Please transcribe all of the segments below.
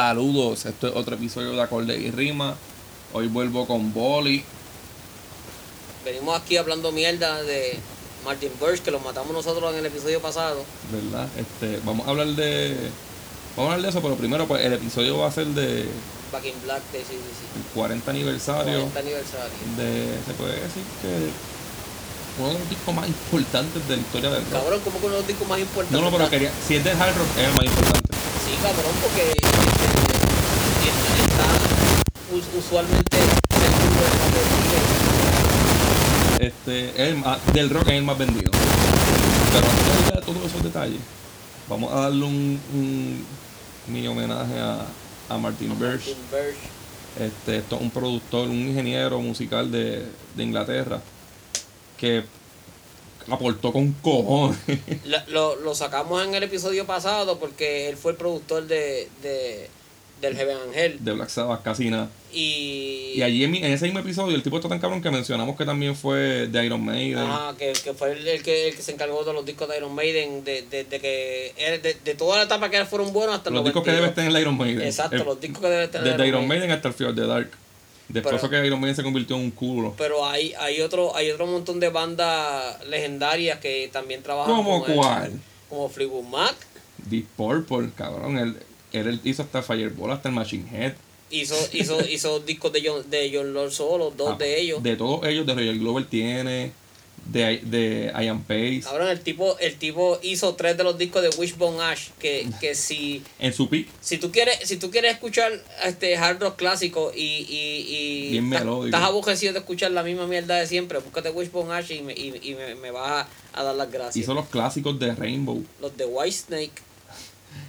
Saludos, esto es otro episodio de Acorde y Rima. Hoy vuelvo con Boli. Venimos aquí hablando mierda de Martin Birch, que lo matamos nosotros en el episodio pasado. ¿Verdad? Este, vamos a hablar de. Vamos a hablar de eso, pero primero pues el episodio va a ser de Back in Black de CDC. el 40 aniversario 40 aniversario. de. Se puede decir que uno de los discos más importantes de la historia del rock. Cabrón, como que uno de los discos más importantes. No, no, pero quería. Si es del hard rock, es el más importante. Sí, cabrón, porque está, está us- usualmente la Este, es el del rock es el más vendido. Pero antes de todos esos detalles, vamos a darle un, un mini homenaje a, a Martin Birch. Este, esto es un productor, un ingeniero musical de, de Inglaterra que aportó con cojones. La- Lo, lo sacamos en el episodio pasado porque él fue el productor de, de del Heaven Angel. de Black Sabbath, casi nada. Y, Y allí en, mi- en ese mismo episodio, el tipo está tan cabrón que mencionamos que también fue de Iron Maiden. Ajá, que, que fue el, el que, el que se encargó de los discos de Iron Maiden, de, de, de que de, de toda la etapa que fueron buenos hasta Los el discos que 92. debe tener el Iron Maiden. Exacto, El- los discos que debe tener Desde Iron Maiden hasta el Fear of the Dark. Después Pero- que Iron Maiden se convirtió en un culo. Pero hay, hay otro, hay otro montón de bandas legendarias que también trabajan ¿Cómo con él. cuál? Como Fleetwood Mac, Deep Purple, cabrón. Él, él hizo hasta Fireball, hasta el Machine Head. hizo, hizo, hizo discos de John, de John Lord solo, dos Ah, de ellos. De todos ellos, de Royal Glover tiene. De, de Ian Pace. Cabrón, el tipo, el tipo hizo tres de los discos de Wishbone Ash, que, que si, En su pick. si tú quieres, si tú quieres escuchar este hard rock clásico y, y, y Bien estás- melódico. estás aborrecido de escuchar la misma mierda de siempre, búscate Wishbone Ash y me, y, y me, me vas a, a dar las gracias. Hizo los clásicos de Rainbow. Los de Whitesnake, Hizo,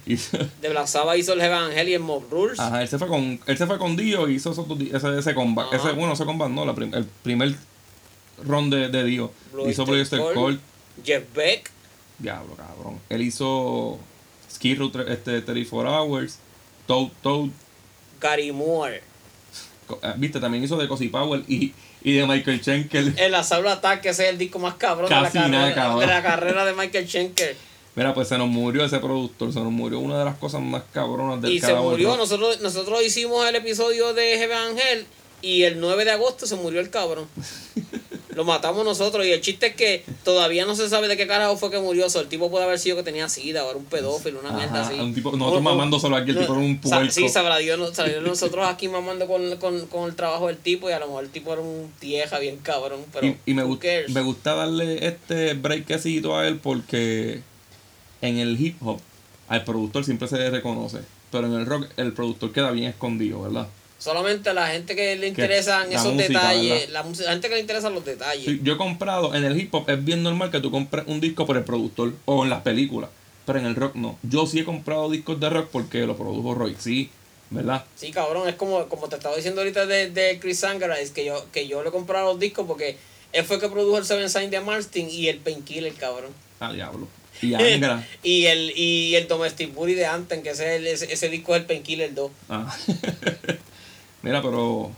de Black Sabbath hizo el Heaven Angel y el Mob Rules. ajá, él se fue con, él se fue con Dio y hizo ese, ese combat. Ese, bueno, ese combat no, la prim- el primer ron de, de Dio. Blue hizo Cult. Cult. Jeff Beck, Diablo, cabrón. Él hizo tre- este, 34 Hours. Toad, Toad. Gary Moore. Eh, Viste, también hizo de Cozy Powell y, y de Michael Schenker. El Assault Attack, ese es el disco más cabrón de la, nada, carrera, cabrón. de la carrera de Michael Schenker. Mira, pues se nos murió ese productor, se nos murió una de las cosas más cabronas del Y se murió, nosotros, nosotros hicimos el episodio de Heaven Angel y el 9 de agosto se murió el cabrón. Lo matamos nosotros y el chiste es que todavía no se sabe de qué carajo fue que murió. O sea, el tipo puede haber sido que tenía sida o era un pedófilo, una mierda así. un tipo- nosotros mamando solo aquí, el tipo era un puerco. Sí, sabrá Dios, nosotros aquí mamando con, con, con el trabajo del tipo y a lo mejor el tipo era un tieja bien cabrón. Pero y, y me, gust- me gusta darle este breakcito a él porque en el hip hop al productor siempre se le reconoce. Pero en el rock el productor queda bien escondido, ¿verdad? Solamente a la gente que le interesan esos música, detalles, la, música- la gente que le interesan los detalles. Sí, Yo he comprado, en el hip hop es bien normal que tú compres un disco por el productor o en las películas. Pero en el rock no. Yo sí he comprado discos de rock porque lo produjo Roy. Sí, ¿verdad? Sí, cabrón, es como, como te estaba diciendo ahorita de, de Chris Sangara, es que yo, que yo le compraba los discos porque él fue el que produjo el Seven Sign de Martin y el Painkiller, cabrón. Ah, diablo. Y Angra. y el y el Domestic Booty de Anthem, que ese, el- ese, ese disco es el Painkiller 2. Ah. Mira, pero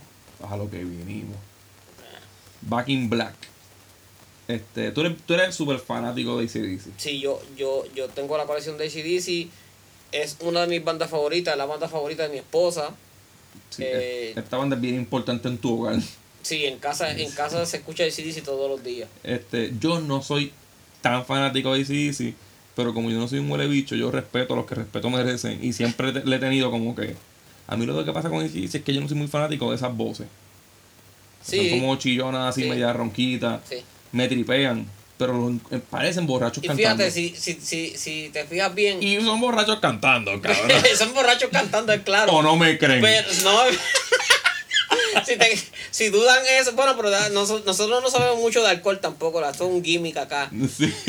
a lo que vinimos. Back in Black. Este, tú eres, tú eres súper fanático de ACDC. Sí, yo, yo, yo tengo la colección de ACDC, es una de mis bandas favoritas, la banda favorita de mi esposa. Sí, Eh, es- esta banda es bien importante en tu hogar. Sí, en casa, en casa se escucha ACDC todos los días. Este, yo no soy tan fanático de ACDC, pero como yo no soy un huele bicho, yo respeto a los que respeto merecen. Y siempre te- le he tenido como que. A mí lo que pasa con ACDC es que yo no soy muy fanático de esas voces. Sí, Son como chillonas así, Sí. media ronquitas. sí. Me tripean. Pero eh, parecen borrachos Y cantando. fíjate, si, si, si, si te fijas bien, Y son borrachos cantando, cabrón. son borrachos cantando, es claro. o no me creen. Pero no. Si, te- si dudan eso, bueno, pero nosotros no sabemos mucho de alcohol tampoco, la- esto es un gimmick acá. Sí.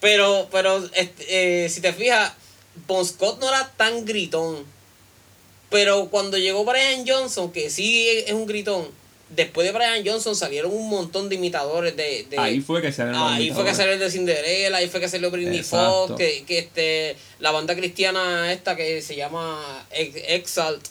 Pero, pero este, eh, si te fijas, Bon Scott no era tan gritón. Pero cuando llegó Brian Johnson, que sí es un gritón, después de Brian Johnson salieron un montón de imitadores de. de- Ahí fue que se Ahí fue que salió el de Cinderella, ahí fue que salió Britney. Fox, que, que este, la banda cristiana esta que se llama Ex- Exalt,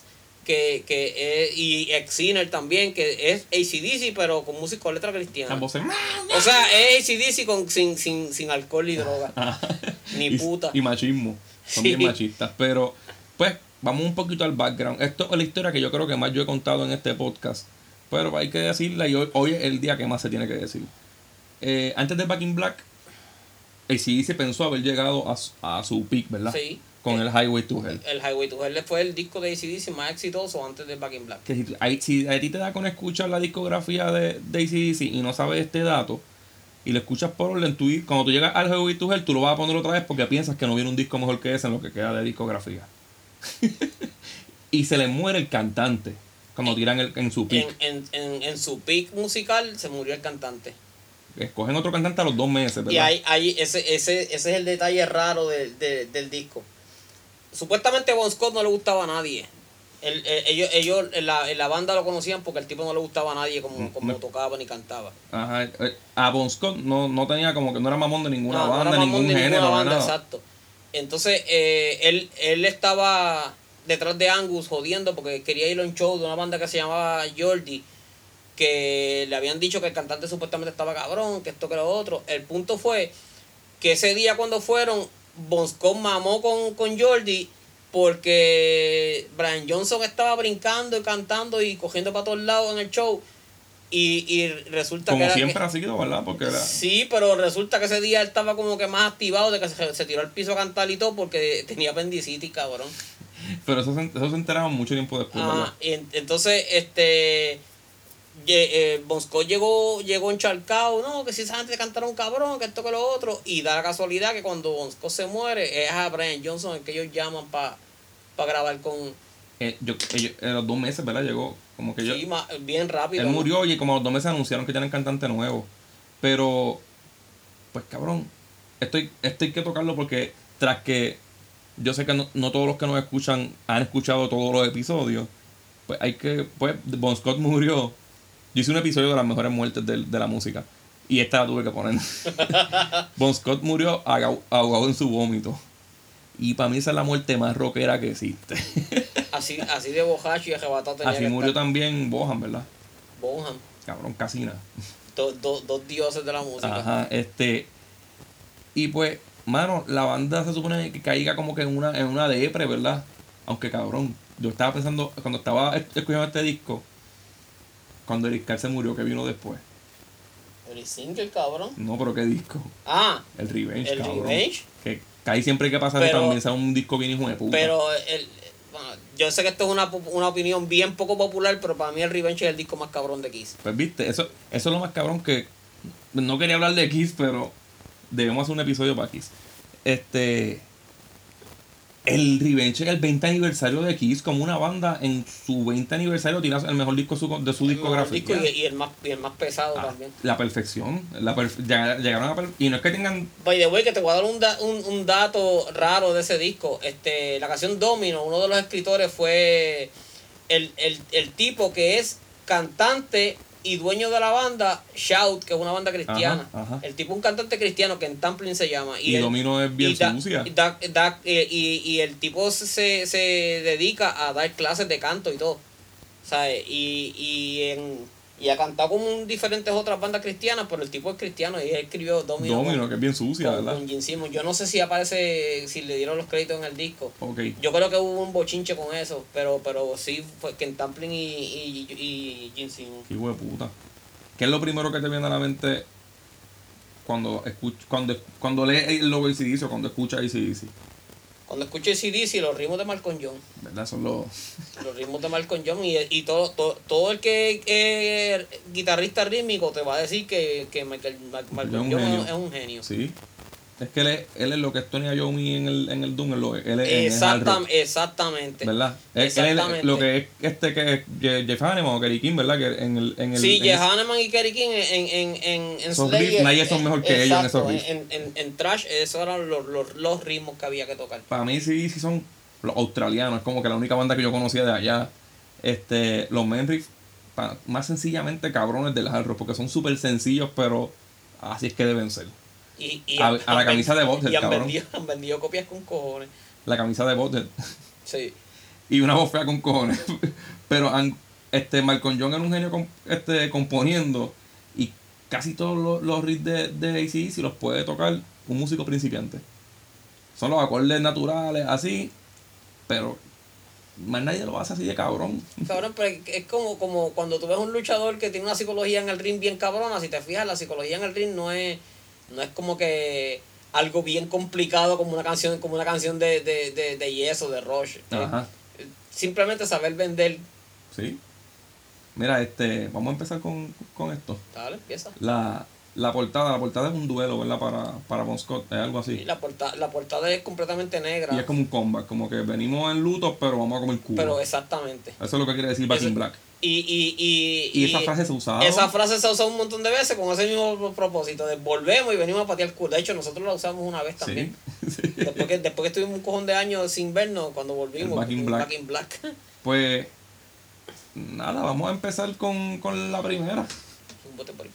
que, que es, y Ex-Sinner también, que es ACDC, pero con música con letra cristiana. O sea, es ACDC con, sin, sin, sin alcohol y droga. Ni Y- puta. Y machismo. Son Sí. bien machistas. Pero Pues vamos un poquito al background. Esto es la historia que yo creo que más yo he contado en este podcast. Pero hay que decirla y hoy, hoy es el día que más se tiene que decir. Eh, antes de Back in Black, ACDC pensó haber llegado a, a su peak, ¿verdad? Sí. Con el Highway to Hell. El Highway to Hell fue el disco de ACDC más exitoso antes de Back in Black. Que si, a ti te da con escuchar la discografía de, de AC/DC y no sabes este dato, y lo escuchas por orden, tú, cuando tú llegas al Highway to Hell, tú lo vas a poner otra vez porque piensas que no viene un disco mejor que ese en lo que queda de discografía. y se le muere el cantante cuando tiran el, en su pick. en, en, en su peak musical se murió el cantante. Escogen otro cantante a los dos meses, ¿verdad? Y ahí, ahí ese, ese, ese es el detalle raro del, del, del disco. Supuestamente Bon Scott no le gustaba a nadie. El- el- ellos ellos en, la, en la banda lo conocían porque el tipo no le gustaba a nadie como, Mm, como tocaba ni cantaba. Ajá, eh, a Bon Scott no, no tenía como que no era mamón de ninguna No, no banda, era mamón ningún de ninguna género, de banda, nada. exacto. Entonces, eh, él, él estaba detrás de Angus jodiendo porque quería ir a un show de una banda que se llamaba Jordi, que le habían dicho que el cantante supuestamente estaba cabrón, que esto que lo otro. El punto fue que ese día cuando fueron, Bon Scott mamó con, con Jordi porque Brian Johnson estaba brincando y cantando y cogiendo para todos lados en el show. Y, y resulta que Como que- siempre ha sido, ¿verdad? Porque era, Sí, pero resulta que ese día él estaba como que más activado de que se, se tiró al piso a cantar y todo porque tenía apendicitis, cabrón. pero eso se, eso se enteraron mucho tiempo después, ¿verdad? Ah, y en- entonces, este. Eh, llegó, llegó encharcado, no, que si esa gente cantaron cabrón, que esto que lo otro. Y da la casualidad que cuando Bon Scott se muere, es a Brian Johnson el que ellos llaman para grabar con. Eh, yo, ellos- en los dos meses, ¿verdad? Llegó como que yo, Sí, ma- bien rápido. él murió y como a los dos meses anunciaron que tienen cantante nuevo. Pero, pues cabrón, esto hay, esto hay que tocarlo porque tras que yo sé que no, no todos los que nos escuchan han escuchado todos los episodios, pues hay que, pues Bon Scott murió. Yo hice un episodio de las mejores muertes de, de la música y esta la tuve que poner. bon Scott murió ahogado, en su vómito. Y para mí esa es la muerte más rockera que existe. Así, así de bojacho y arrebatado tenía Así que murió estar también Bohan, ¿verdad? Bonham. Cabrón, casi nada. Do- do- dos dioses de la música. Ajá, este. Y pues, mano, la banda se supone que caiga como que en una, en una depre, ¿verdad? Aunque cabrón, yo estaba pensando, cuando estaba es- escuchando este disco, cuando Eric Carr se murió, que vino después. El single, cabrón. No, pero qué disco. Ah, El Revenge, el cabrón. Revenge. Que cae siempre que pasa Pero- también sea un disco bien hijo de puta. Pero el, bueno, yo sé que esto es una, una opinión bien poco popular, pero para mí el Revenge es el disco más cabrón de Kiss. Pues viste, eso, eso es lo más cabrón que. No quería hablar de Kiss, pero debemos hacer un episodio para Kiss. Este. El Revenge es el 20 aniversario de Kiss, como una banda en su 20 aniversario tira el mejor disco de su, de su El discografía. disco y, y el más, y el más pesado Ah, también. la perfección. La llegaron a per- y no es que tengan. By the way, que te voy a dar un, da- un, un dato raro de ese disco. Este, la canción Domino, uno de los escritores fue el, el, el tipo que es cantante y dueño de la banda Shout, que es una banda cristiana. Ajá, ajá. El tipo es un cantante cristiano que en Tamplin se llama. Y, él- Domino es bien y da- sucia. y da- da- eh, y, y el tipo se, se dedica a dar clases de canto y todo. ¿Sabes? Y, y, en, y ha cantado con diferentes otras bandas cristianas, pero el tipo es cristiano y él escribió Domino. Domino, con- que es bien sucia, con, ¿verdad? con Gene Simmons. Yo no sé si aparece, si le dieron los créditos en el disco. Ok. Yo creo que hubo un bochinche con eso, pero pero sí fue Ken Tamplin y, y, y Gene Simmons. Qué hijo de puta. ¿Qué es lo primero que te viene a la mente cuando escuch, cuando, cuando lees el logo de ACDC o cuando escuchas ACDC? Cuando escucho CDC, los ritmos de Malcolm John, ¿Verdad? Son los. los ritmos de Malcolm John y, y todo, todo, todo el que es guitarrista rítmico te va a decir que, que Michael, Ma- Malcolm John es un genio. Sí. Es que él es, él es lo que es Tony Iommi en el, en el Doom, él, es- él es en el hard Exactam- exactamente. ¿Verdad? Él- él es Exactamente. lo que es este que es Je- Jeff Hanneman o Kerry King, ¿verdad? Que en el, en el, Sí, en Jeff Hanneman y Kerry King en, en, en, Slayer, nadie son mejor que ellos en esos riffs. En, en, en Trash, esos eran los, los, los ritmos que había que tocar. Para mí sí, sí son los australianos, es como que la única banda que yo conocía de allá. Este, los men riffs, pa- más sencillamente cabrones del hard rock, porque son súper sencillos, pero así es que deben ser. Y, y A- han- a la camisa de Butthead, Y han vendido, han vendido copias con cojones. La camisa de Butthead. Sí. y una voz fea con cojones. Pero han- este Malcolm John era un genio este, componiendo y casi todos los, los riffs de, de ACDC los puede tocar un músico principiante. Son los acordes naturales, así, pero más nadie lo hace así de cabrón. Cabrón, pero es- es como, como cuando tú ves un luchador que tiene una psicología en el ring bien cabrona, si te fijas, la psicología en el ring no es, no es como que algo bien complicado como una canción, como una canción de, de, de, de Yes o de Rush. Ajá. Eh, Simplemente saber vender. Sí. Mira, este, vamos a empezar con, con esto. Dale, empieza. La, la portada, la portada es un duelo, ¿verdad? Para, para Bon Scott, es algo Y así. la, porta, la portada es completamente negra. Y es como un comeback, como que venimos en luto, pero vamos a comer culo. Pero exactamente. Eso es lo que quiere decir Back in Black. Y, y, y, Y esa frase se usaba. Esa frase se ha usado un montón de veces con ese mismo propósito. De volvemos y venimos a patear el culo. De hecho, nosotros la usamos una vez también. Sí. sí. Después que, después que estuvimos un cojón de años sin vernos, cuando volvimos. El Back in Black. Back in Black. Pues nada, vamos a empezar con, con la primera. un bote por ahí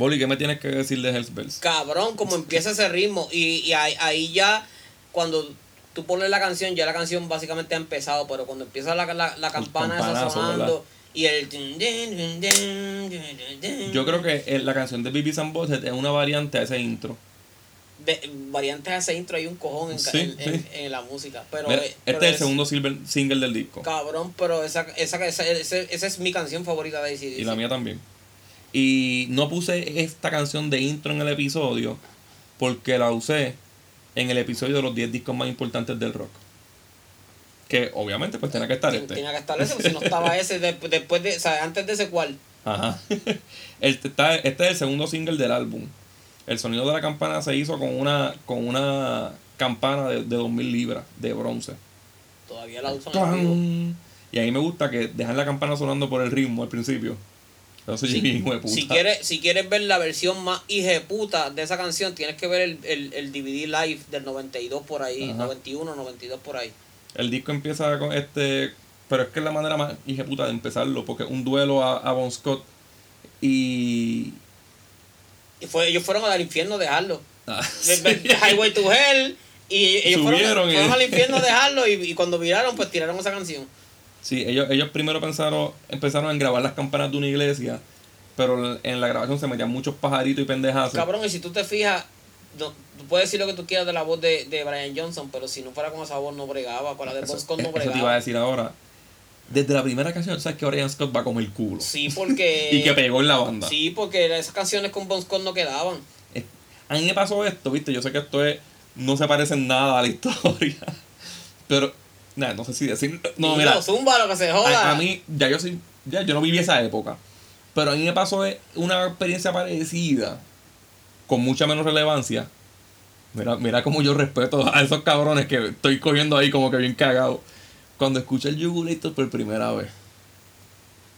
Boli, ¿qué me tienes que decir de Hells Bells? Cabrón, como empieza ese ritmo. Y, y ahí, ahí ya, cuando tú pones la canción, ya la canción básicamente ha empezado. Pero cuando empieza la, la, la campana esa sonando ¿verdad? y el. Yo creo que eh, la canción de Bibi and Butthead es una variante a ese intro. de variantes a ese intro hay un cojón en, Sí, en, en- sí. en la música. Pero, Mira, eh, pero este es el segundo silver- single del disco. Cabrón, pero esa, esa, esa, esa es mi canción favorita de ACDC. Y la mía también. Y no puse esta canción de intro en el episodio porque la usé en el episodio de los 10 discos más importantes del rock. Que obviamente pues tenía que estar este. Tenía que estar ese, porque si no estaba ese, de- después de, o sea, antes de ese cual. Ajá. Este, está- este es el segundo single del álbum. El sonido de la campana se hizo con una, con una campana de, de 2000 libras de bronce. Todavía la usan. Y a mí me gusta que dejan la campana sonando por el ritmo al principio. Si, puta. si quieres, si quieres ver la versión más puta de esa canción, tienes que ver el, el, el DVD live del 92 por ahí, Ajá. 91, 92 por ahí. El disco empieza con este. Pero es que es la manera más puta de empezarlo, porque un duelo a, a Bon Scott y. Y fue, ellos fueron al infierno a dejarlo. Ah, Highway to Hell. Y ellos fueron, y- fueron al infierno a dejarlo y, y cuando viraron, pues tiraron esa canción. Sí, ellos, ellos primero pensaron, empezaron a grabar las campanas de una iglesia, pero en la grabación se metían muchos pajaritos y pendejas. Cabrón, y si tú te fijas, no, tú puedes decir lo que tú quieras de la voz de, de Brian Johnson, pero si no fuera con esa voz no bregaba, con la de Eso, Scott no eso te iba a bregaba. decir ahora. Desde la primera canción, sabes que Brian Scott va con el culo. Sí, porque... Y que pegó en la banda. Sí, porque esas canciones con Bon Scott no quedaban. A mí me pasó esto, viste, yo sé que esto es, no se parece en nada a la historia. Pero, no sé si decir. No, mira, zumba, lo que se joda. a, a mí, ya yo soy, ya yo no viví esa época. Pero a mí me pasó eh, una experiencia parecida, con mucha menos relevancia. Mira, mira cómo yo respeto a esos cabrones que estoy cogiendo ahí como que bien cagado. Cuando escuché el Jugulator por primera vez.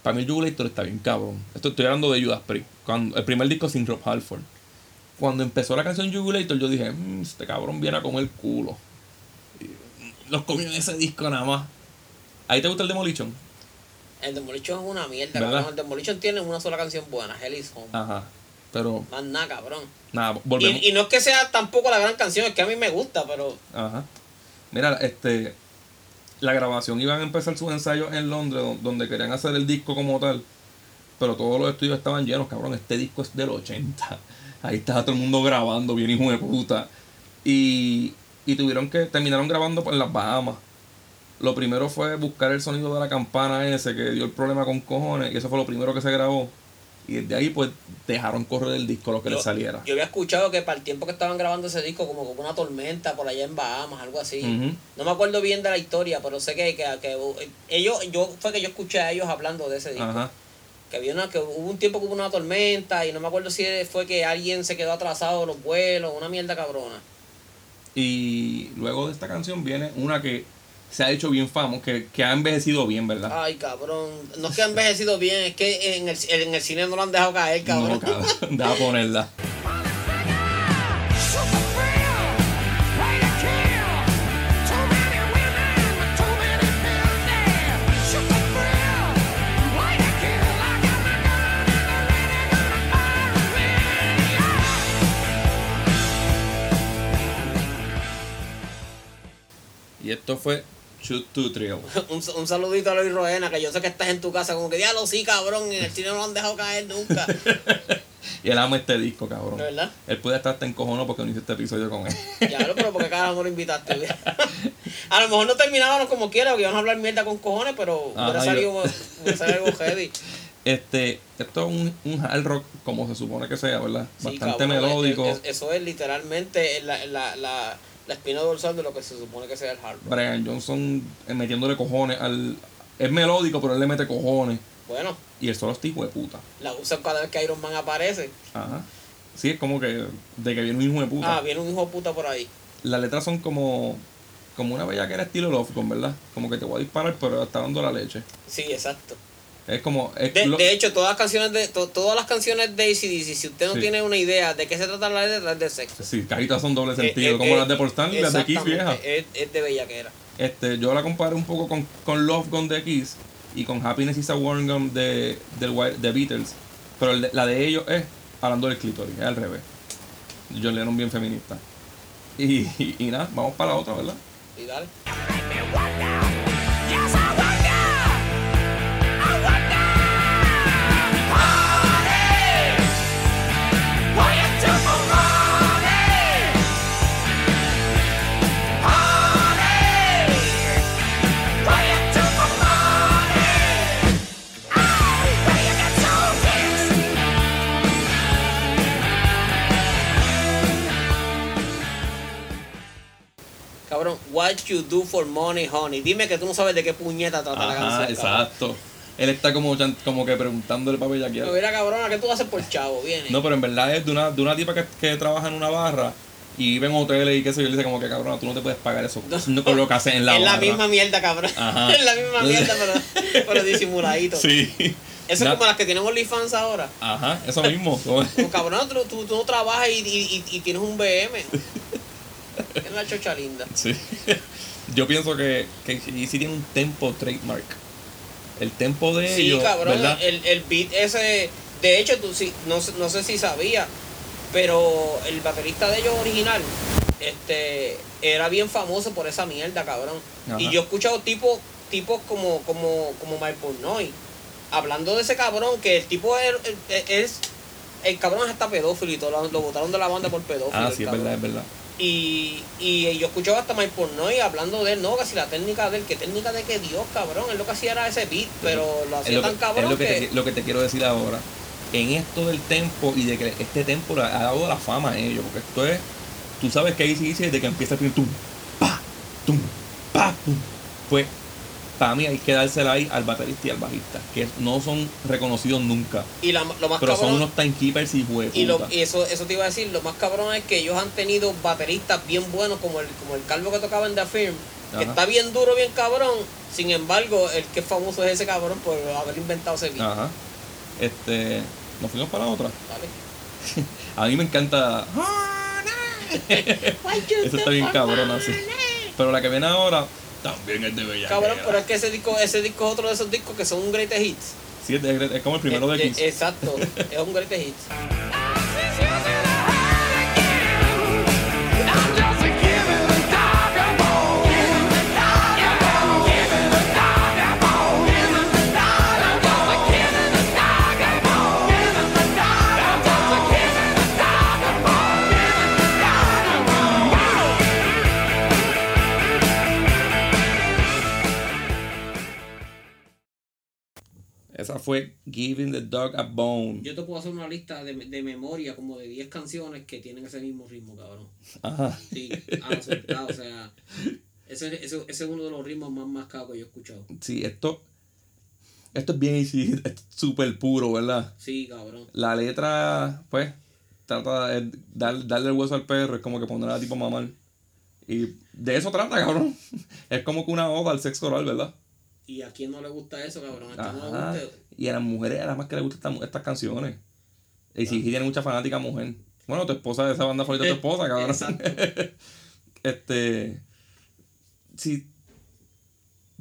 Para mí el Jugulator está bien cabrón. Esto estoy hablando de Judas Priest. Cuando, el primer disco sin Rob Halford. Cuando empezó la canción Jugulator yo dije, "Mm, este cabrón viene a comer culo. Los comió en ese disco nada más. ¿Ahí te gusta el Demolition? El Demolition es una mierda, ¿Verdad? cabrón. El Demolition tiene una sola canción buena, Hell is Home. Ajá. Pero, Más nada, cabrón. nada, volvemos. Y, y no es que sea tampoco la gran canción, es que a mí me gusta, pero... Ajá. Mira, este. La grabación iban a empezar sus ensayos en Londres, do- donde querían hacer el disco como tal. Pero todos los estudios estaban llenos, cabrón. Este disco es del 80. Ahí estaba todo el mundo grabando, bien hijo de puta. Y, y tuvieron que. Terminaron grabando en las Bahamas. Lo primero fue buscar el sonido de la campana ese que dio el problema con cojones. Y eso fue lo primero que se grabó. Y desde ahí, pues, dejaron correr el disco lo que yo, les saliera. yo había escuchado que para el tiempo que estaban grabando ese disco, como con una tormenta por allá en Bahamas, algo así. No me acuerdo bien de la historia, pero sé que, que, que ellos, yo fue que yo escuché a ellos hablando de ese disco. Ajá. Que, había una, que hubo un tiempo que hubo una tormenta y no me acuerdo si fue que alguien se quedó atrasado de los vuelos, una mierda cabrona. Y luego de esta canción viene una que se ha hecho bien famosa, que, que ha envejecido bien, ¿verdad? Ay, cabrón. No es que ha envejecido bien, es que en el, en el cine no lo han dejado caer, cabrón. No, cabrón. Deja ponerla. Esto fue Shoot to Thrill. un, un saludito a Luis Roena, que yo sé que estás en tu casa, como que diablo, sí, cabrón, en el cine no lo han dejado caer nunca. y él ama este disco, cabrón. Él puede estar hasta encojonado porque no hice este episodio con él. Ya, pero ¿por qué carajo no lo invitaste? a lo mejor no terminábamos como quiera, porque íbamos a hablar mierda con cojones, pero salido, hubiera salido algo heavy. Este, esto es un, un hard rock como se supone que sea, ¿verdad? Sí, Bastante cabrón, melódico. es- es- eso es literalmente la, la, la, la espina dorsal de lo que se supone que sea el hard rock. Brian Johnson eh, metiéndole cojones al. Es melódico, pero él le mete cojones. Bueno, Y el solo es tipo de puta. la usan cada vez que Iron Man aparece. Ajá. Sí, es como que de que viene un hijo de puta. Ah, viene un hijo de puta por ahí. Las letras son como. Como una bella que era estilo Love ¿verdad? Como que te voy a disparar, pero está dando la leche. Sí, exacto. Es como. Es De, lo- de hecho, todas las canciones de to- todas las canciones de ACDC, si usted no Sí. tiene una idea de qué se trata la letra, es de sexo. Sí, caritas son doble sentido, Eh, eh, como eh, las de Stanley y las de Kiss viejas. Es, es de bellaquera. Este, yo la comparé un poco con, con Love Gun de Kiss y con Happiness is a Warm Gun de, del White- de Beatles. Pero el de- la de ellos es hablando del clítoris, es al revés. John Lennon bien feminista. Y, y, y nada, vamos para la otra, ¿verdad? Y dale. What you do for money, honey. Dime que tú no sabes de qué puñeta trata la canción. cabrón. exacto. Él está como, como que preguntándole para bellaquear. Pero mira, cabrona, ¿qué tú haces por chavo? Viene. No, pero en verdad es de una, de una tipa que, que trabaja en una barra y vive en hoteles y qué sé yo. Y le dice como que cabrona, tú no te puedes pagar eso no, con lo que haces en la es la barra. misma mierda, cabrón. Ajá. es la misma mierda, pero, pero disimuladito. Sí. Eso es como las que tienen OnlyFans ahora. Ajá, eso mismo. Como cabrón, tú, tú, tú no trabajas y, y, y- y tienes un BM. Es la chocha linda. Sí. Yo pienso que, que sí tiene un tempo trademark. El tempo de Sí, ellos, cabrón, ¿verdad? el, el beat ese. De hecho, tú sí, no, sé- no sé si sabía, pero el baterista de ellos original este era bien famoso por esa mierda, cabrón. Ajá. Y yo he escuchado tipos tipos como como como Mike Portnoy hablando de ese cabrón que el tipo es, es- es- el cabrón es hasta pedófilo y todo lo, lo botaron de la banda por pedófilo. Ah, sí, es verdad, es verdad. Y, y yo escuchaba hasta Mike Portnoy hablando de él, no, que si la técnica de él, que técnica de que Dios, cabrón, él lo que hacía era ese beat, pero lo hacía lo, tan cabrón es lo que, que... te, lo que te quiero decir ahora. En esto del tempo y de que este tempo ha dado la fama a ellos. Porque esto es. Tú sabes que ahí sí dice desde que empieza el primer tum, pa, tum, pa, pum. Pues para mí hay que dársela ahí al baterista y al bajista. Que no son reconocidos nunca. Y la- lo más Pero son unos timekeepers y juegos. y, lo, y eso, eso te iba a decir, lo más cabrón es que ellos han tenido bateristas bien buenos, como el, como el calvo que tocaba en The Firm, que está bien duro, bien cabrón. Sin embargo, el que es famoso es ese cabrón por haber inventado ese beat. Ajá. Este. Nos fuimos para la otra. ¿vale? A mí me encanta. Eso está bien cabrón así. Pero la que viene ahora también es de bella. Cabrón, pero es que ese disco, ese disco es otro de esos discos que son un greatest hits. Sí, es, de- es como el primero de Eh, Kiss. eh, Exacto, es un greatest hits. fue Giving the Dog a Bone. Yo te puedo hacer una lista de, de memoria como de 10 canciones que tienen ese mismo ritmo, cabrón. Ajá. Sí, lo soltado, o sea. Ese, ese, ese es uno de los ritmos más mascados que yo he escuchado. Sí, esto. Esto es bien easy, es súper puro, ¿verdad? Sí, cabrón. La letra, pues, trata de dar- darle el hueso al perro, es como que poner a tipo a mamar. Y de eso trata, cabrón. Es como que una oda al sexo oral, ¿verdad? ¿Y a quién no le gusta eso, cabrón? ¿A quién no le gusta? Y a las mujeres, a las más que les gustan estas, estas canciones. Y si tiene mucha fanática mujer. Bueno, tu esposa de esa banda favorita de tu esposa, cabrón. Exacto. este. Si.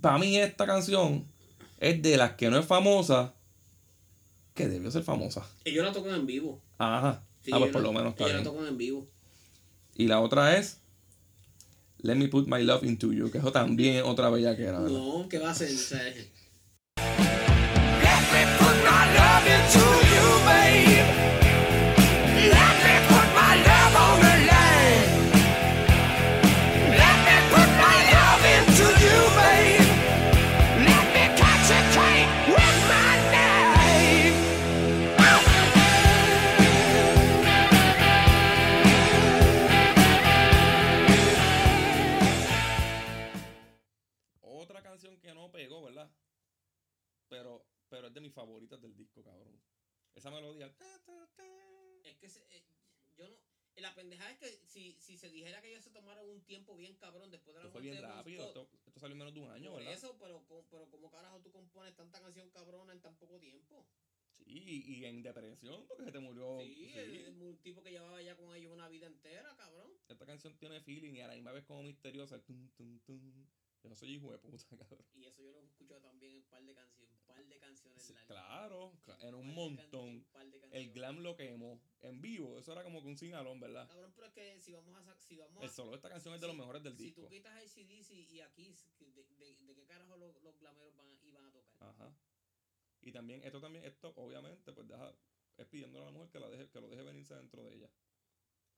Para mí, esta canción es de las que no es famosa, que debió ser famosa. Ellos la tocan en vivo. Ajá. Sí, ah, pues por lo menos está Ellos la tocan en vivo. Y la otra es Let Me Put My Love Into You, que eso también es otra bella que era, ¿verdad? No, ¿qué va a hacer? Me put my love into you, babe. Un tiempo bien cabrón después de la muerte bien de Bon rápido. Scott, Esto, esto salió en menos de un año, por ¿verdad? eso, pero, pero ¿cómo carajo tú compones tanta canción cabrona en tan poco tiempo? Sí, y, en depresión, porque se te murió. sí, sí. el- el- un tipo que llevaba ya con ellos una vida entera, cabrón. Esta canción tiene feeling y a la misma vez como misteriosa. el tum, tum, tum. Yo soy hijo de puta, cabrón. Y eso yo lo he escuchado también en un par de canciones, un par de canciones Sí, largas. claro, en un montón. un El glam lo quemó. En vivo, eso era como que un singalón, ¿verdad? Cabrón, pero es que si vamos a... Si vamos El solo de esta canción es de los si- mejores del si disco. tú quitas ACDC y aquí, ¿de, de, de qué carajo los, los glameros van, iban a tocar? Ajá. Y también, esto también, esto obviamente, pues deja, es pidiéndole a la mujer que, la deje, que lo deje venirse dentro de ella.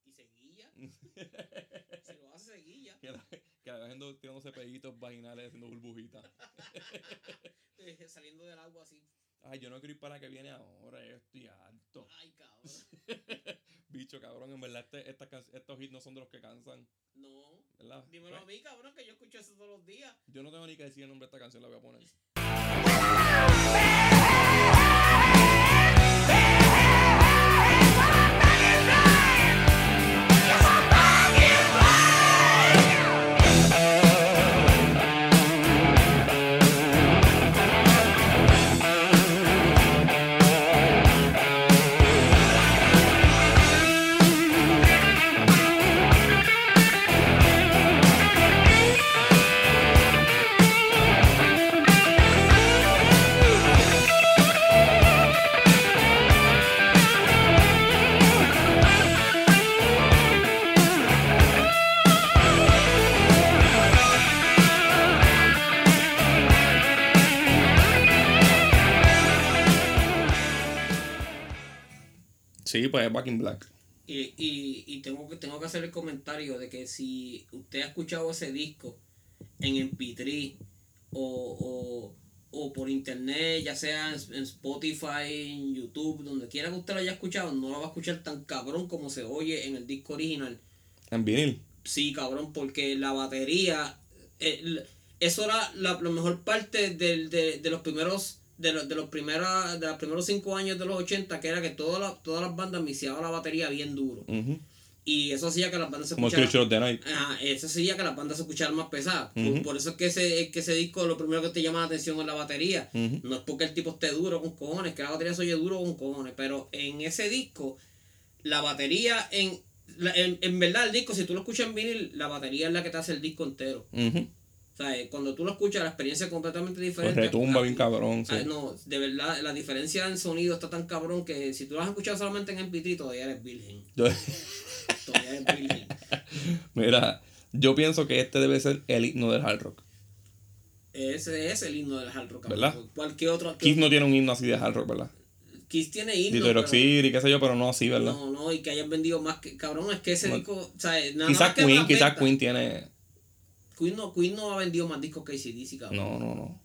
Y seguilla. si lo hace, seguilla. que la, que la do- tirándose pellitos vaginales haciendo burbujitas. Saliendo del agua así. Ay, yo no quiero ir para que viene ahora, yo estoy harto. Ay, cabrón. Bicho, cabrón, en verdad este, estas can- estos hits no son de los que cansan, No. ¿verdad? Dímelo a Pues, mí, cabrón, que yo escucho eso todos los días. yo no tengo ni que decir el nombre de esta canción, la voy a poner. Sí, pues es Back in Black. Y, y, y tengo, que, tengo que hacer el comentario de que si usted ha escuchado ese disco en MP3 o, o, o por internet, ya sea en, en Spotify, en YouTube, donde quiera que usted lo haya escuchado, no lo va a escuchar tan cabrón como se oye en el disco original. En vinil. Sí, cabrón, porque la batería, el- eso era la, la mejor parte del- de, de los primeros, de los, de los primeros, de los primeros cinco años de los 80, que era que todas las todas las bandas miciaban la batería bien duro. Y eso hacía que las bandas se Como escucharan. Of the Night. Ajá, eso hacía que las bandas se escucharan más pesadas. Por- eso es que ese, que ese disco lo primero que te llama la atención es la batería. No es porque el tipo esté duro con cojones, que la batería se oye duro con cojones. Pero en ese disco, la batería, en, la- en, en verdad el disco, si tú lo escuchas en vinil, la batería es la que te hace el disco entero. Sea, eh, cuando tú lo escuchas, la experiencia es completamente Pues diferente. retumba Ah, bien cabrón. sí. no, de verdad, la diferencia en sonido está tan cabrón que si tú lo has escuchado solamente en MP3, todavía eres virgen. Yo- Todavía eres virgen. mira, yo pienso que este debe ser el himno del hard rock. Ese es el himno del hard rock. ¿Verdad? Cualquier otro. Kiss no tiene un himno así de hard rock, ¿verdad? Kiss tiene himno. Pero- City, qué sé yo, pero no así, ¿verdad? No, no, y que hayan vendido más que. Cabrón, es que ese disco. O sea, nada quizás más que Queen, quizás. Queen tiene... Queen no, Queen no ha vendido más discos que ACDC, cabrón. No, no, no.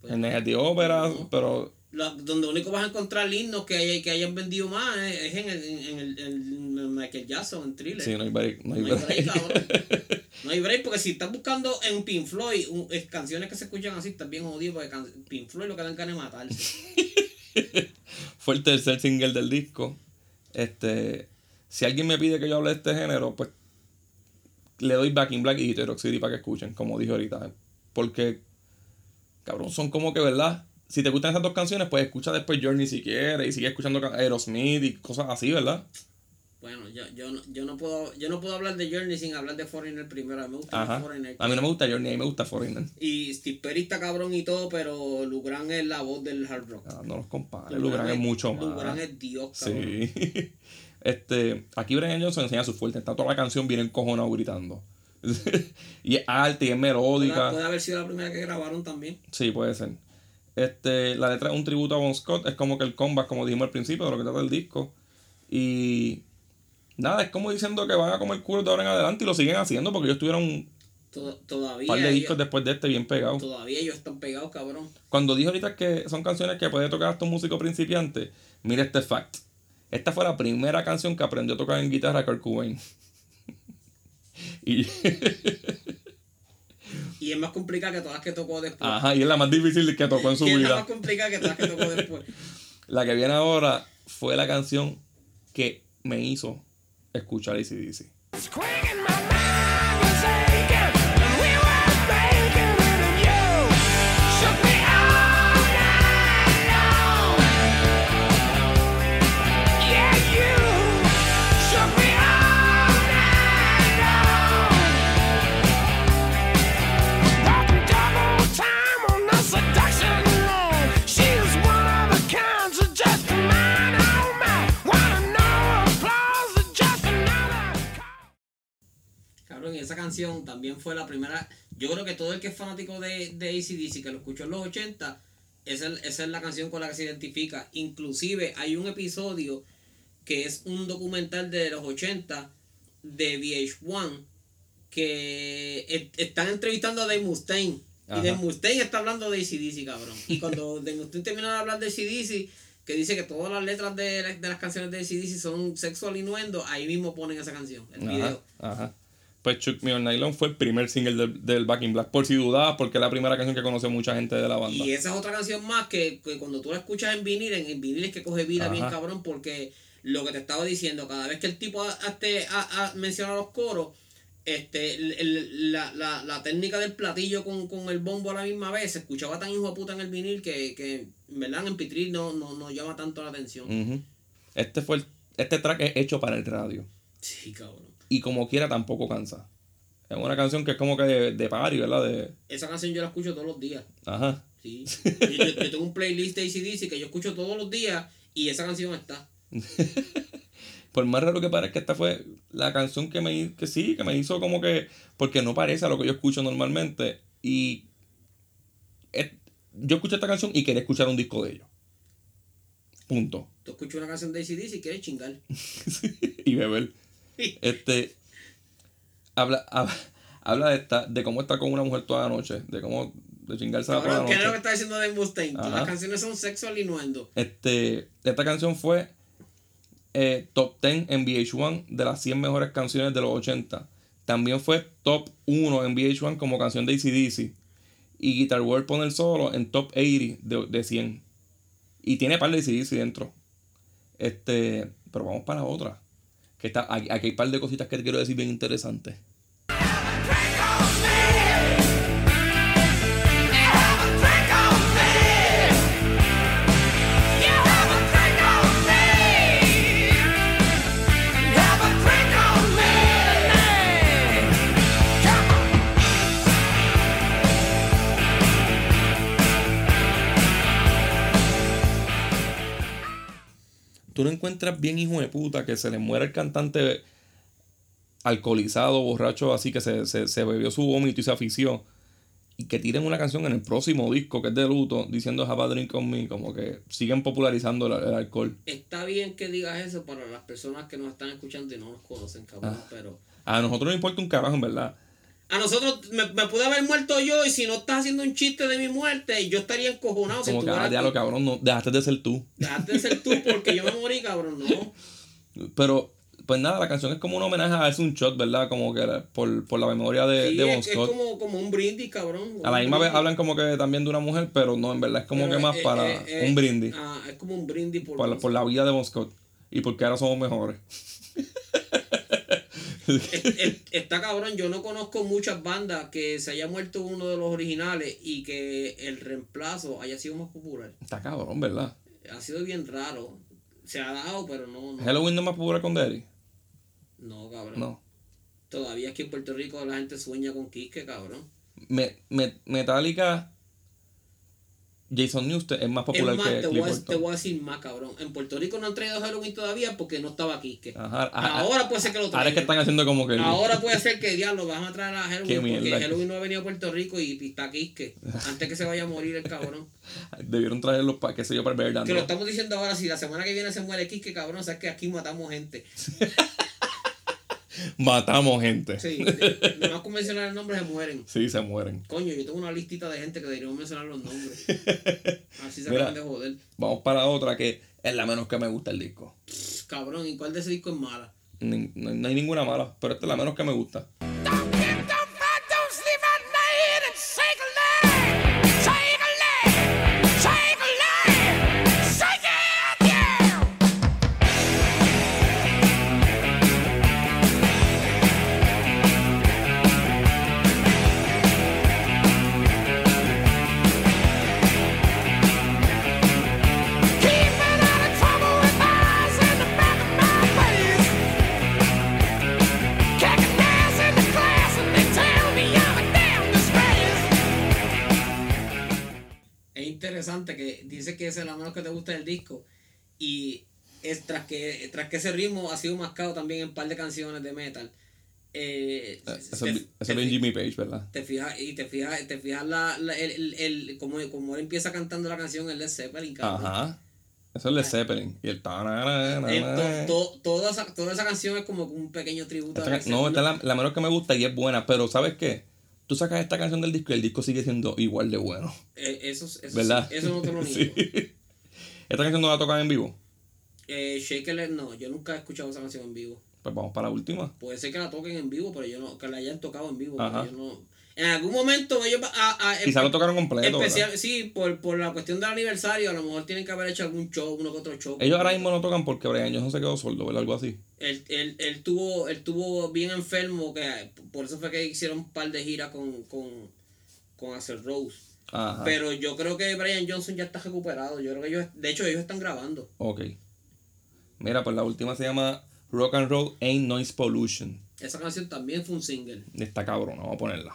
Pues, En Negative Opera, no. pero... la- donde único vas a encontrar himnos que, hay- que hayan vendido más es, es en, el, en, el, en Michael Jackson, en Thriller. Sí, no hay break. No hay No hay break, break. cabrón. No hay break, porque si estás buscando en Pink Floyd un- es- canciones que se escuchan así, estás bien jodido, porque can- Pink Floyd lo que dan ganas de matarse. Fue el tercer single del disco. Este... Si alguien me pide que yo hable de este género, pues... Le doy Back in Black y Detroit City para que escuchen, como dije ahorita. Porque... Cabrón, son como que, ¿verdad? Si te gustan esas dos canciones, pues escucha después Journey si quieres. Y sigue escuchando Aerosmith y cosas así, ¿verdad? Bueno, yo, yo, no, yo, no puedo, yo no puedo hablar de Journey sin hablar de Foreigner primero. A mí me gusta Ajá. Foreigner. A mí no me gusta Journey, a mí me gusta Foreigner. Y Steve Perry está cabrón y todo, pero Lugran es la voz del hard rock. Ah, no los compares. Lugran es mucho más. Lugran es Dios, cabrón. Sí. este, aquí Brian Johnson enseña su fuerte. Está toda la canción bien encojonado gritando. y es alta y es melódica. puede haber sido la primera que grabaron también. Sí, puede ser. Este, la letra es un tributo a Bon Scott, es como que el comeback, como dijimos al principio, de lo que trata el disco. Y nada, es como diciendo que van a comer culo de ahora en adelante y lo siguen haciendo porque ellos tuvieron un par de ellos, discos después de este bien pegados. todavía ellos están pegados, cabrón. Cuando dijo ahorita que son canciones que puede tocar hasta un músico principiante, mira este fact. Esta fue la primera canción que aprendió a tocar en guitarra Kurt Cobain. y, Y es más complicada que todas las que tocó después. ajá, y es la más difícil que tocó en su Y es la vida. más complicada que todas las que tocó después. La que viene ahora fue la canción que me hizo escuchar ACDC. Fue la primera. Yo creo que todo el que es fanático de, de ACDC, que lo escuchó en los 80, esa es, esa es la canción con la que se identifica. Inclusive hay un episodio que es un documental de los 80 de VH1 que están entrevistando a Dave Mustaine. Y. Dave Mustaine está hablando de ACDC, cabrón. Y cuando Dave Mustaine terminó de hablar de ACDC, que dice que todas las letras de, de las canciones de ACDC son sexual innuendo, ahí mismo ponen esa canción, el Ajá, video. ajá. Pues Chuck Me on Nylon fue el primer single del, del Back in Black. Por si dudabas, porque es la primera canción que conoce mucha gente de la banda. Y esa es otra canción más que, que cuando tú la escuchas en vinil, en, en vinil es que coge vida Ajá. bien cabrón, porque lo que te estaba diciendo, cada vez que el tipo ha- este, ha- ha- menciona los coros, este, el- el- la, la, la técnica del platillo con, con el bombo a la misma vez se escuchaba tan hijo de puta en el vinil que, que en verdad en Pitril no, no, no llama tanto la atención. Este fue el- este track es hecho para el radio. Sí, cabrón. Y como quiera tampoco cansa. Es una canción que es como que de, de party, ¿verdad? De, Esa canción yo la escucho todos los días. ajá. Sí. Yo, yo- yo tengo un playlist de ACDC que yo escucho todos los días y esa canción está. Por más raro que parezca, esta fue la canción que me que sí, que me hizo como que. Porque no parece a lo que yo escucho normalmente. Y. es- yo escuché esta canción y quería escuchar un disco de ellos. Punto. Tú escuchas una canción de ACDC y quieres chingar. y beber. Este. Habla, habla, habla de esta, de cómo estar con una mujer toda la noche. De cómo. De chingarse toda la Cabrón, ¿qué es lo que noche. está diciendo Dave Mustaine? Ajá. Las canciones son sexual innuendo. Este. Esta canción fue. eh, top 10 en VH1 de las 100 mejores canciones de los 80. También fue top 1 en VH1 como canción de ACDC. Y Guitar World pone el solo en top 80 de, de 100. Y tiene par de ACDC dentro. Este. Pero vamos para la otra. Que está, aquí, aquí hay un par de cositas que te quiero decir bien interesantes. Tú no encuentras bien hijo de puta que se le muera el cantante alcoholizado, borracho, así que se, se, se bebió su vómito y se afició. Y que tiren una canción en el próximo disco que es de luto diciendo Have a drink on me, como que siguen popularizando el, el alcohol. Está bien que digas eso para las personas que nos están escuchando y no nos conocen, cabrón. Ah. Pero A nosotros nos importa un carajo, en verdad. A nosotros me, me pude haber muerto yo y si no estás haciendo un chiste de mi muerte, yo estaría encojonado. si Como que, estuviera ah, aquí. cabrón, no, dejaste de ser tú. Dejaste de ser tú porque yo me morí, cabrón. No. Pero, pues nada, la canción es como un homenaje a un shot, ¿verdad? Como que por, por la memoria de, Sí, de Bon es, es Scott. como, como un brindis, cabrón. A la misma vez hablan como que también de una mujer, pero no, en verdad es como Pero, que más eh, para eh, eh, un brindis. Ah, es como un brindis por, por la vida de Bon Scott. Y porque ahora somos mejores. Es- es- está cabrón, yo no conozco muchas bandas que se haya muerto uno de los originales y que el reemplazo haya sido más popular. Está cabrón, ¿verdad? Ha sido bien raro. Se ha dado, pero no. No, Halloween no es más popular con Derry. no cabrón. No. Todavía aquí en Puerto Rico la gente sueña con Quisque, cabrón. Me, me- Metallica. Jason Newsted es más Es popular más, que te voy, a, Cliff te voy a decir más, cabrón. En Puerto Rico no han traído Halloween todavía porque no estaba Quisque. Ajá, ah, Ahora puede ser que lo Ahora es que traigan. están haciendo como que. Ahora puede ser que diablo van a traer a Halloween porque mierda. Halloween no ha venido a Puerto Rico y está Quisque. Antes que se vaya a morir el cabrón. Debieron traerlos para, qué sé yo, para el Que lo estamos diciendo ahora, si la semana que viene se muere Quisque, cabrón, o sea que aquí matamos gente. Matamos gente. Sí, nomás con mencionar el nombre se mueren. Sí, se mueren. Coño, yo tengo una listita de gente que deberíamos mencionar los nombres. Así se Mira. acaban de joder. Vamos para otra que es la menos que me gusta el disco. Pff, Cabrón, ¿y cuál de ese disco es mala? Ni- no, no hay ninguna mala, pero esta es la menos que me gusta. Don't gusta del disco. Y es tras que, tras que ese ritmo ha sido mascado también en un par de canciones de metal. Eh, Eh, Eso es bien Jimmy Page, ¿verdad? Te fijas, y te fijas, te fijas la, la- el, el, el- como, como él empieza cantando la canción, el Led Zeppelin, cabrón. Ajá. Eso es Led Zeppelin. Y el to- to- toda, esa, toda esa canción es como un pequeño tributo Esta a Led no, esta es la, la menos que me gusta y es buena, pero ¿sabes qué? Tú sacas esta canción del disco y el disco sigue siendo igual de bueno. Eh, eso, eso, sí, ¿Verdad? eso no te lo niego. Sí. Esta canción no la tocan en vivo. Eh, Shake It, no, yo nunca he escuchado esa canción en vivo. Pues vamos para la última. Puede ser que la toquen en vivo, pero yo no, que la hayan tocado en vivo. Ajá. pero yo no. En algún momento ellos a, a- Quizá lo tocaron completo. especial, ¿verdad? sí, por, por la cuestión del aniversario, a lo mejor tienen que haber hecho algún show, uno que otro show. Ellos ahora mismo no tocan porque Brian Johnson se quedó sordo, ¿verdad? Algo así. Él, él, él tuvo, él tuvo bien enfermo, que por eso fue que hicieron un par de giras con, con, con Axel Rose. Ajá. Pero yo creo que Brian Johnson ya está recuperado. Yo creo que ellos, de hecho, ellos están grabando. Ok. Mira, pues la última se llama Rock and Roll Ain't Noise Pollution. Esa canción también fue un single. Está cabrón, vamos a ponerla.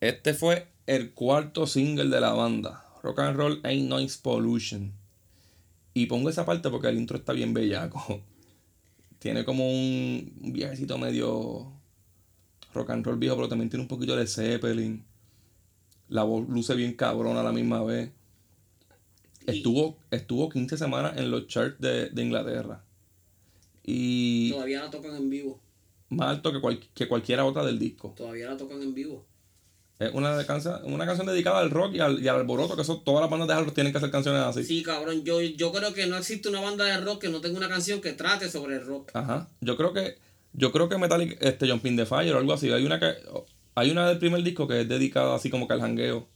Este fue el cuarto single de la banda. Rock and Roll Ain't Noise Pollution. Y pongo esa parte porque el intro está bien bellaco. Tiene como un, viajecito medio rock and roll viejo, pero también tiene un poquito de Zeppelin. La voz luce bien cabrona a la misma vez. Estuvo, estuvo 15 semanas en los charts de, de Inglaterra. Y Todavía la tocan en vivo. más alto que, cual- que cualquiera otra del disco. Todavía la tocan en vivo. Es una, de cansa- una canción dedicada al rock y al, y al alboroto, que eso, todas las bandas de rock tienen que hacer canciones así. Sí, cabrón. Yo, yo creo que no existe una banda de rock que no tenga una canción que trate sobre el rock. Ajá. Yo creo que, yo creo que Metallica, este, Jumping the Fire o algo así. Hay una que, hay una del primer disco que es dedicada así como que al jangueo.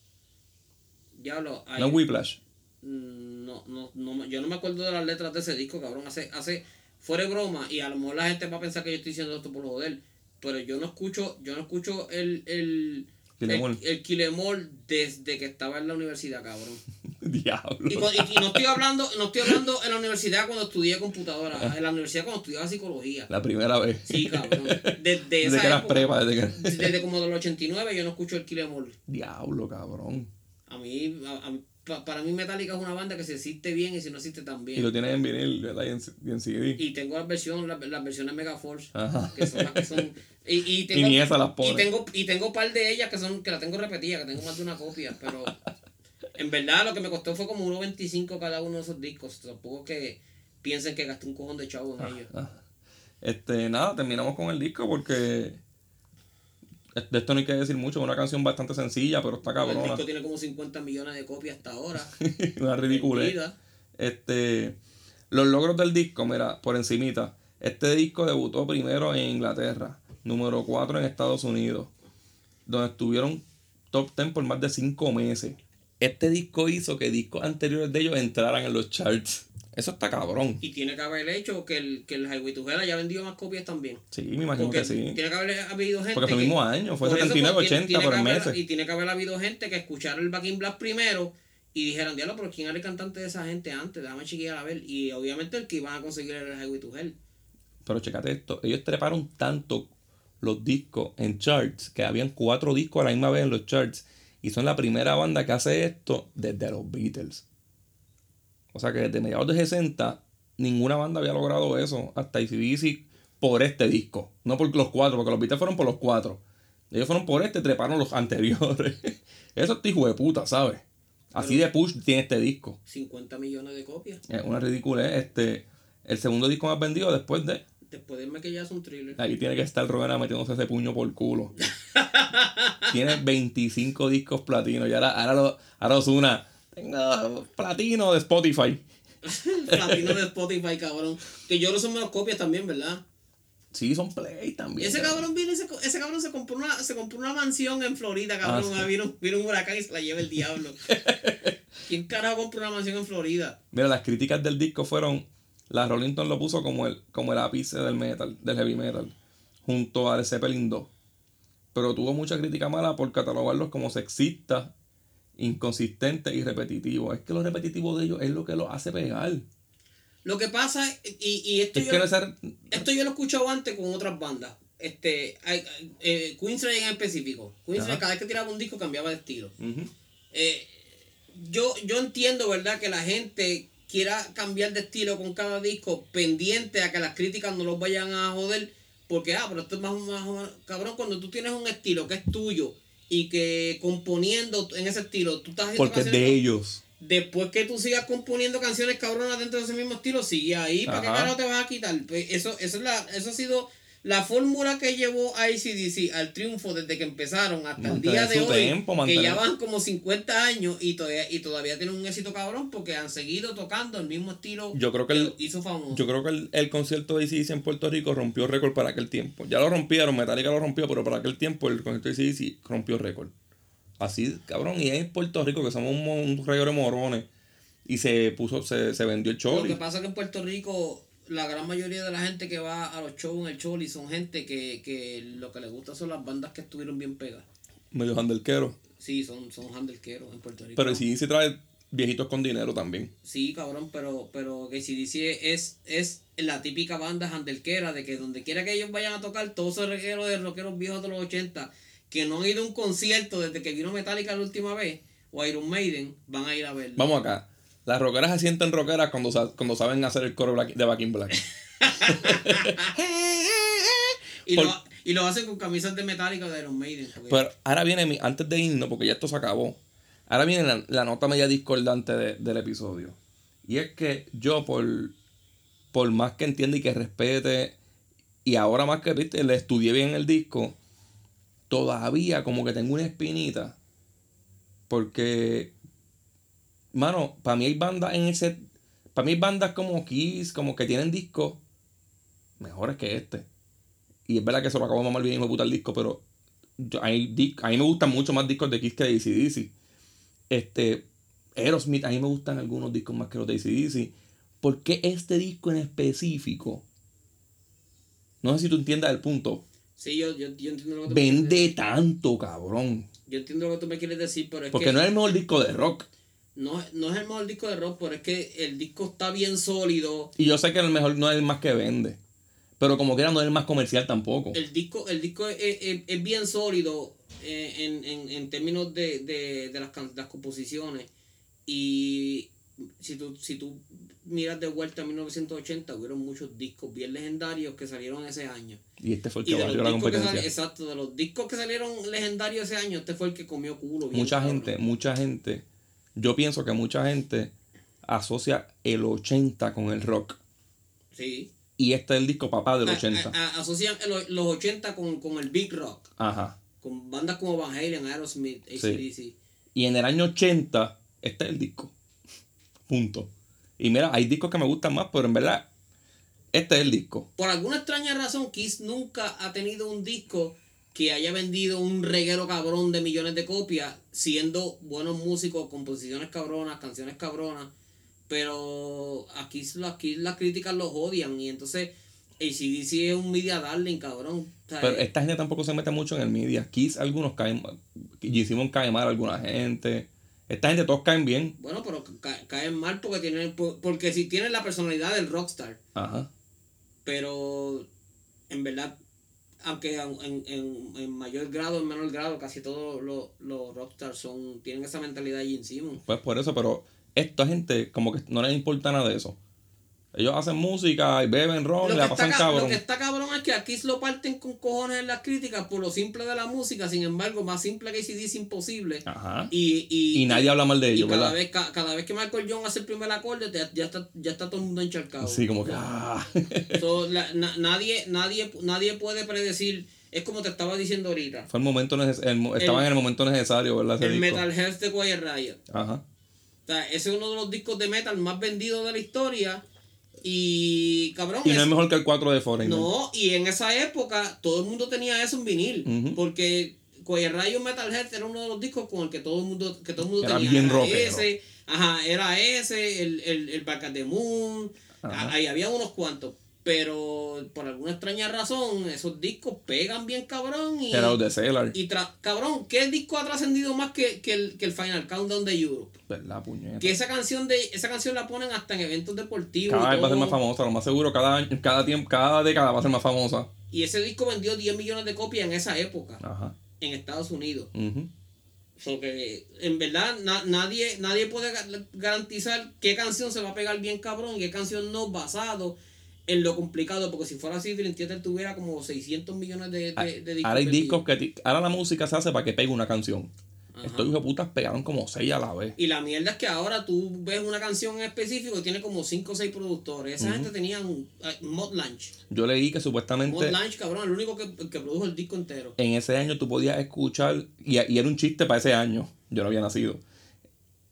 Diablo. hay- No es Whiplash. Mm, No, no, no, yo no me acuerdo de las letras de ese disco, cabrón. Hace, hace, fuera de broma, y a lo mejor la gente va a pensar que yo estoy diciendo esto por joder. Pero yo no escucho, yo no escucho el, el, El, el Em All desde que estaba en la universidad, cabrón. Diablo. Y, con- y- y no estoy hablando, no estoy hablando en la universidad cuando estudié computadora, en la universidad cuando estudiaba psicología. La primera vez. Sí, cabrón. Desde, Desde esa que eras prepa, desde que... desde como del 89 yo no escucho el Em All. Diablo, cabrón. A mí, a- a- pa- para mí Metallica es una banda que se existe bien y si no existe tan bien. Y lo tienes en vinil, ¿verdad? Y en, y en CD. Y tengo las versiones, las, las versiones Megaforce, Ajá. que son las que son. Y, y Y tengo, ni esas las y tengo, y tengo un par de ellas que son, que las tengo repetidas, que tengo más de una copia, pero en verdad lo que me costó fue como 1.25 cada uno de esos discos. Tampoco que piensen que gasté un cojón de chavo en ellos. Ah. Este, nada, terminamos con el disco porque de esto no hay que decir mucho, es una canción bastante sencilla, pero está El cabrona. disco tiene como 50 millones de copias hasta ahora. una ridícula. Vendida. Este, los logros del disco, mira, por encimita. Este disco debutó primero en Inglaterra, número 4 en Estados Unidos, donde estuvieron top 10 por más de 5 meses. Este disco hizo que discos anteriores de ellos entraran en los charts. Eso está cabrón. Y tiene que haber hecho que el, que el Highway to Hell haya vendido más copias también. Sí, me imagino Porque que sí. tiene que haber habido gente. Porque fue el mismo año, fue por eso, 79, pues, tiene- 80 tiene por meses. Y tiene que haber habido gente que escuchara el Back in Black primero y dijeran, diablo, pero ¿quién era el cantante de esa gente antes? Déjame chequear a ver. Y obviamente el que iban a conseguir era el Highway to Hell. Pero checate esto, ellos treparon tanto los discos en charts, que habían cuatro discos a la misma vez en los charts, y son la primera banda que hace esto desde los Beatles. O sea que desde mediados de 60, ninguna banda había logrado eso, hasta ACDC por este disco, no por los cuatro, porque los Beatles fueron por los cuatro. Ellos fueron por este, treparon los anteriores. eso es hijo de puta, ¿sabes? Así de push tiene este disco. 50 millones de copias. Es una ridícula. Este, el segundo disco más vendido después de Después del que ya es un thriller. Ahí tiene que estar Rogera metiéndose ese puño por culo. tiene 25 discos platino. Y ahora, ahora, lo, ahora tengo platino de Spotify. Platino de Spotify, cabrón. Que yo no son menos copias también, ¿verdad? Sí, son play también. Ese cabrón vino y se, co- ese cabrón se compró una, se compró una mansión en Florida, cabrón. Ah, sí. Ah, vino, vino un huracán y se la lleva el diablo. ¿Quién carajo compró una mansión en Florida? Mira, las críticas del disco fueron. La Rolling Stone lo puso como el, como el ápice del metal, del heavy metal, junto a The Zeppelin 2. Pero tuvo mucha crítica mala por catalogarlos como sexistas, inconsistentes y repetitivos. Es que lo repetitivo de ellos es lo que los hace pegar. Lo que pasa, y, y esto, Es yo, no ser- esto yo lo he escuchado antes con otras bandas. Este, eh, Queensrÿche en específico. Queensrÿche cada vez que tiraba un disco cambiaba de estilo. Eh, yo, yo entiendo, ¿verdad? Que la gente quiera cambiar de estilo con cada disco, pendiente a que las críticas no los vayan a joder, porque, ah, pero esto es más, más menos- cabrón, cuando tú tienes un estilo que es tuyo y que componiendo en ese estilo, tú estás Porque es de ellos. Después que tú sigas componiendo canciones cabronas dentro de ese mismo estilo, sigue ahí, ¿para qué Ajá. carajo te vas a quitar? Pues eso, eso, es la, eso ha sido la fórmula que llevó a ACDC al triunfo desde que empezaron hasta el día de hoy, tempo, que ya van como 50 años y todavía, y todavía tienen un éxito cabrón porque han seguido tocando el mismo estilo Yo creo que el- hizo famoso. Yo creo que el, el concierto de ACDC en Puerto Rico rompió récord para aquel tiempo. Ya lo rompieron, Metallica lo rompió, pero para aquel tiempo el concierto de ACDC rompió récord. Así, cabrón, y es en Puerto Rico que somos un, un de morones. Y se puso, se, se vendió el Lo choli. que pasa es que en Puerto Rico la gran mayoría de la gente que va a los shows en el Choli son gente que, que lo que les gusta son las bandas que estuvieron bien pegadas. Medio handelquero. Sí, son, son handelqueros en Puerto Rico. Pero ACDC trae viejitos con dinero también. Sí, cabrón, pero, pero que si dice es, es la típica banda handelquera de que donde quiera que ellos vayan a tocar, todos esos regueros de rockeros viejos de los 80 que no han ido a un concierto desde que vino Metallica la última vez, o Iron Maiden, van a ir a verlo. Vamos acá. Las rockeras se sienten rockeras cuando, cuando saben hacer el coro de Back in Black. y, por- lo, y lo hacen con camisas de Metallica o de Iron Maiden. porque- Pero ahora viene, mi, antes de irnos, porque ya esto se acabó, ahora viene la, la nota media discordante de- del episodio. Y es que yo, por, por más que entienda y que respete, y ahora más que viste, le estudié bien el disco, todavía como que tengo una espinita. Porque, mano, para mí hay bandas en ese. Para mí hay bandas como Kiss, como que tienen discos mejores que este. Y es verdad que se lo acabo de mamar bien de puta el disco, pero yo- hay dis- a mí me gustan mucho más discos de Kiss que de ACDC. Este, Aerosmith, a mí me gustan algunos discos más que los de ACDC. ¿Por qué este disco en específico? No sé si tú entiendas el punto. Sí, yo, yo, yo entiendo lo que tú me quieres Vende tanto, cabrón. Yo entiendo lo que tú me quieres decir, pero es Porque que no es el mejor disco de rock. No, no es el mejor disco de rock, pero es que el disco está bien sólido. Y yo sé que el mejor no es el más que vende. Pero como quiera no es el más comercial tampoco. El disco, el disco es, es- es bien sólido eh, en, en, en términos de, de, de las, can- las composiciones. Y si tú, si tú miras de vuelta a 1980, hubieron muchos discos bien legendarios que salieron ese año. Y este fue el que de los la competencia. sal- exacto, de los discos que salieron legendarios ese año, este fue el que comió culo. bien mucha cabrón. gente, mucha gente, yo pienso que mucha gente asocia el 80 con el rock. Sí. Y este es el disco papá del A- 80. a- a- asocian el- los 80 con, con el Big Rock. Ajá. Con bandas como Van Halen, Aerosmith, ACDC. Y en el año 80, este es el disco. Punto. Y mira, hay discos que me gustan más, pero en verdad, este es el disco. Por alguna extraña razón, Kiss nunca ha tenido un disco que haya vendido un reguero cabrón de millones de copias, siendo buenos músicos, composiciones cabronas, canciones cabronas, pero aquí, aquí las críticas los odian y entonces ACDC es un media darling, cabrón. O sea, Pero eh, esta gente tampoco se mete mucho en el media. Kiss, algunos caen mal. Simon cae mal a alguna gente. Esta gente todos caen bien. Bueno, pero ca- caen mal porque tienen por- porque si tienen la personalidad del rockstar, Ajá. pero en verdad aunque en, en, en- mayor grado en menor grado casi todos los, los rockstars son tienen esa mentalidad Gene Simmons. Pues por eso, pero esta gente como que no les importa nada de eso. Ellos hacen música y beben ron y la está, pasan ca- cabrón. lo que está cabrón es que aquí lo parten con cojones en las críticas por lo simple de la música, sin embargo, más simple que ACDC imposible. Ajá. Y, y, Y nadie habla mal de ellos, cada ¿verdad? vez, ca- cada vez que Michael John hace el primer acorde, te- ya, está, ya está todo el mundo encharcado. Sí, como que. ah. So, la- na- nadie, nadie, nadie puede predecir. Es como te estaba diciendo ahorita. Fue el momento el estaban El- en el momento necesario, ¿verdad? Ese El disco. Metal Health de Quiet Riot. Ajá. O sea, ese es uno de los discos de metal más vendidos de la historia. Y cabrón. Y no es- es mejor que el 4 de Foreigner. no, y en esa época todo el mundo tenía eso en vinil. Ujú. Porque Quiet Riot Metal Health era uno de los discos con el que todo el mundo, que todo el mundo Era tenía. bien era ese, ajá, era ese, el, el, el Back at the Moon. Ahí había unos cuantos. Pero por alguna extraña razón, esos discos pegan bien cabrón. Y, Era de y tra- cabrón, ¿qué disco ha trascendido más que, que, el, que el Final Countdown de Europe? ¿Verdad, puñeta? Que esa canción de esa canción la ponen hasta en eventos deportivos. Cada vez va a ser más famosa, lo más seguro, cada año, cada tiempo, cada década va a ser más famosa. Y ese disco vendió 10 millones de copias en esa época, Ajá. en Estados Unidos. Ujú. So que en verdad na- nadie, nadie puede ga- garantizar qué canción se va a pegar bien cabrón y qué canción no basado en lo complicado. Porque si fuera así, Dream Theater tuviera como 600 millones de, de, de discos. Ahora hay discos que. ti- Ahora la música se hace para que pegue una canción. Ajá. Estos hijos de putas pegaron como seis a la vez. Y la mierda es que ahora tú ves una canción en específico y tiene como 5 o 6 productores. Esa gente tenían eh, Mod Lunch. Yo leí que Mod supuestamente Lunch, cabrón, el único que, que produjo el disco entero. en ese año tú podías escuchar, y, y era un chiste para ese año, yo no había nacido.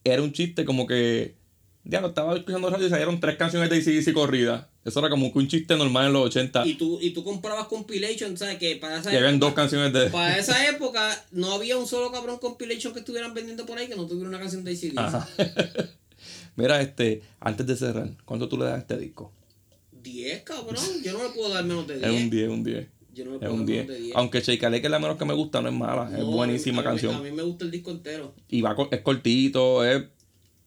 Era un chiste como que, ya lo estaba escuchando radio y salieron tres canciones de ACDC corridas. Eso era como un chiste normal en los 80. Y tú, y tú comprabas compilation, ¿sabes? Que para esa Y habían época- dos canciones de. Para esa época no había un solo cabrón compilation que estuvieran vendiendo por ahí que no tuviera una canción de ACDC. Ajá. Mira, este, antes de cerrar, ¿cuánto tú le das a este disco? 10, cabrón. Yo no le puedo dar menos de 10. Es un 10, un 10. Yo no le Es puedo un dar 10. menos de 10. Aunque Shake que es la menos que me gusta, no es mala. es buenísima a mí- canción. A mí me gusta el disco entero. Y va, es cortito, es,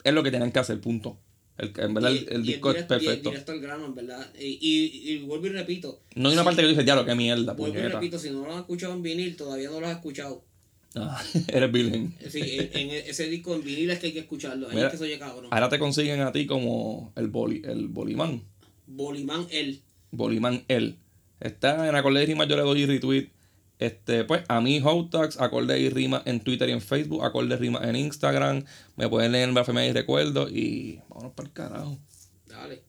es lo que tienen que hacer, punto. El, en verdad, Y- el, el y disco es y perfecto. directo al grano, en verdad. Y, y, y vuelvo y repito. No hay una parte que dices, diablo, qué mierda, Vuelvo y puñeta. repito, si no lo has escuchado en vinil, todavía no lo has escuchado. Ah, eres virgen. Sí, en, en ese disco en vinil es que hay que escucharlo. Ahí Mira, es que soy cabrón. Ahora te consiguen a ti como el boli, el bolimán. Bolimán El. Bolimán él. Está en acorde y rima, yo le doy retweet. Este, pues, a mí, Hotax, acorde y rima en Twitter y en Facebook, acorde y rima en Instagram. Me pueden leer en Blasfemia y Recuerdo. Y vámonos para el carajo. Dale.